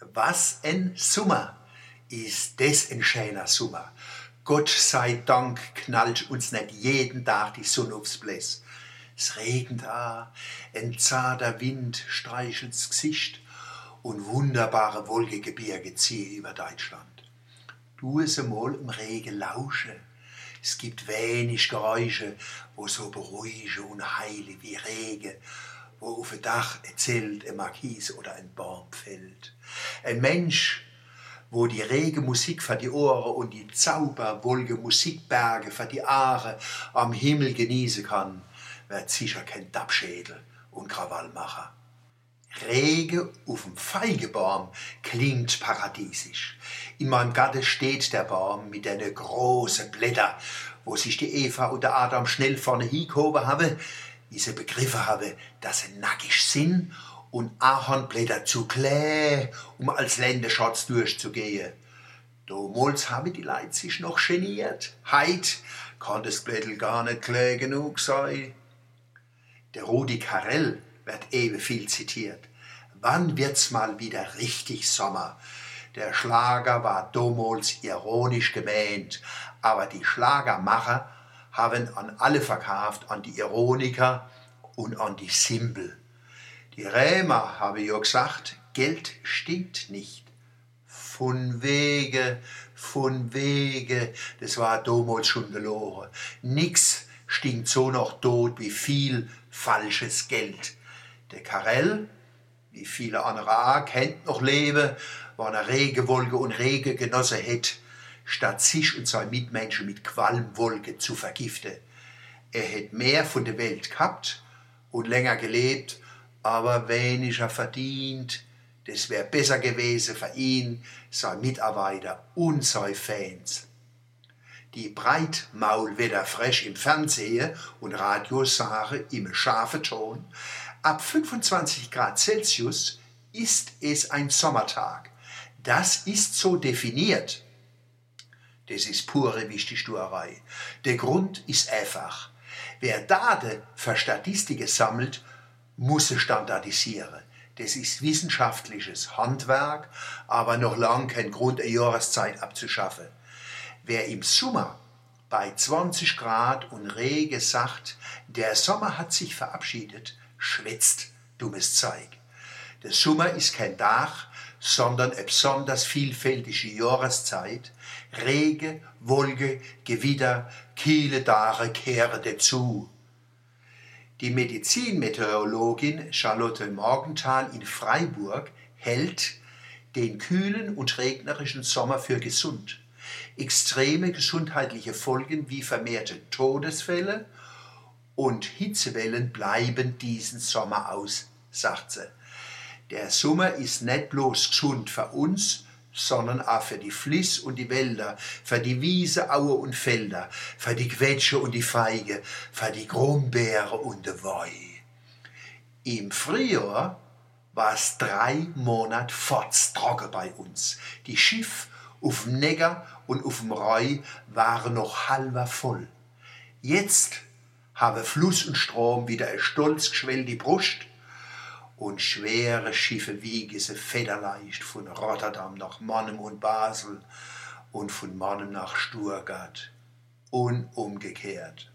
Was ein Sommer ist das ein schöner Sommer. Gott sei Dank knallt uns nicht jeden Tag die Sonne aufs Bläs. Es regnet da, ein zarter Wind streichelt's Gesicht und wunderbare Wolkegebirge ziehen über Deutschland. Du es einmal im Regen lausche. Es gibt wenig Geräusche, wo so beruhige und heile wie Regen wo auf dem Dach erzählt ein Markise oder ein Baum fällt. Ein Mensch, wo die rege Musik für die Ohren und die zauberwolke Musikberge für die Aare am Himmel genießen kann, wird sicher kein Dabschädel und Krawallmacher. Rege auf dem Feigebaum klingt paradiesisch. In meinem Garten steht der Baum mit den großen Blätter, wo sich die Eva und der Adam schnell vorne hingehoben haben, wie sie begriffen habe, dass sie nackig sind und Ahornblätter zu kläh, um als Länderschatz durchzugehen. Damals habe die Leute sich noch geniert. Heit kann das Blättel gar nicht kläh genug sein. Der Rudi Carell wird eben viel zitiert. Wann wird's mal wieder richtig Sommer? Der Schlager war damals ironisch gemeint, aber die Schlagermacher haben an alle verkauft, an die Ironiker und an die Simbel. Die Rämer habe ja gesagt, Geld stinkt nicht. Von Wege, von Wege, das war damals schon gelogen. Nix stinkt so noch tot wie viel falsches Geld. Der Karell, wie viele andere auch, kennt noch Leben, war eine Regewolke und Rege genosse hätte statt sich und seine Mitmenschen mit Qualmwolke zu vergiften. Er hätte mehr von der Welt gehabt und länger gelebt, aber weniger verdient. Das wäre besser gewesen für ihn, seine Mitarbeiter und seine Fans. Die Breitmaulwetter fresh im Fernsehen und Radio sagen im scharfen Ton, ab 25 Grad Celsius ist es ein Sommertag. Das ist so definiert. Das ist pure Wichtigtuerei. Der Grund ist einfach. Wer Daten für Statistiken sammelt, muss sie standardisieren. Das ist wissenschaftliches Handwerk, aber noch lang kein Grund, eine Jahreszeit abzuschaffen. Wer im Sommer bei 20 Grad und Regen sagt, der Sommer hat sich verabschiedet, schwätzt dummes Zeug. Der Sommer ist kein Dach, sondern eine besonders vielfältige Jahreszeit. Regen, Wolke, Gewitter, Kiele, Dare kehren dazu. Die Medizinmeteorologin Charlotte Morgenthal in Freiburg hält den kühlen und regnerischen Sommer für gesund. Extreme gesundheitliche Folgen wie vermehrte Todesfälle und Hitzewellen bleiben diesen Sommer aus, sagt sie. Der Sommer ist nicht bloß gesund für uns, sondern auch für die Fliss und die Wälder, für die Wiese, Aue und Felder, für die Quetsche und die Feige, für die Grumbeere und die Woi. Im Frühjahr war es drei Monate trocken bei uns. Die Schiff auf dem Neger und auf dem Reu waren noch halber voll. Jetzt habe Fluss und Strom wieder eine stolz geschwellte Brust und schwere Schiffe wiegen sie federleicht von Rotterdam nach Mannem und Basel und von Mannem nach Stuttgart und umgekehrt.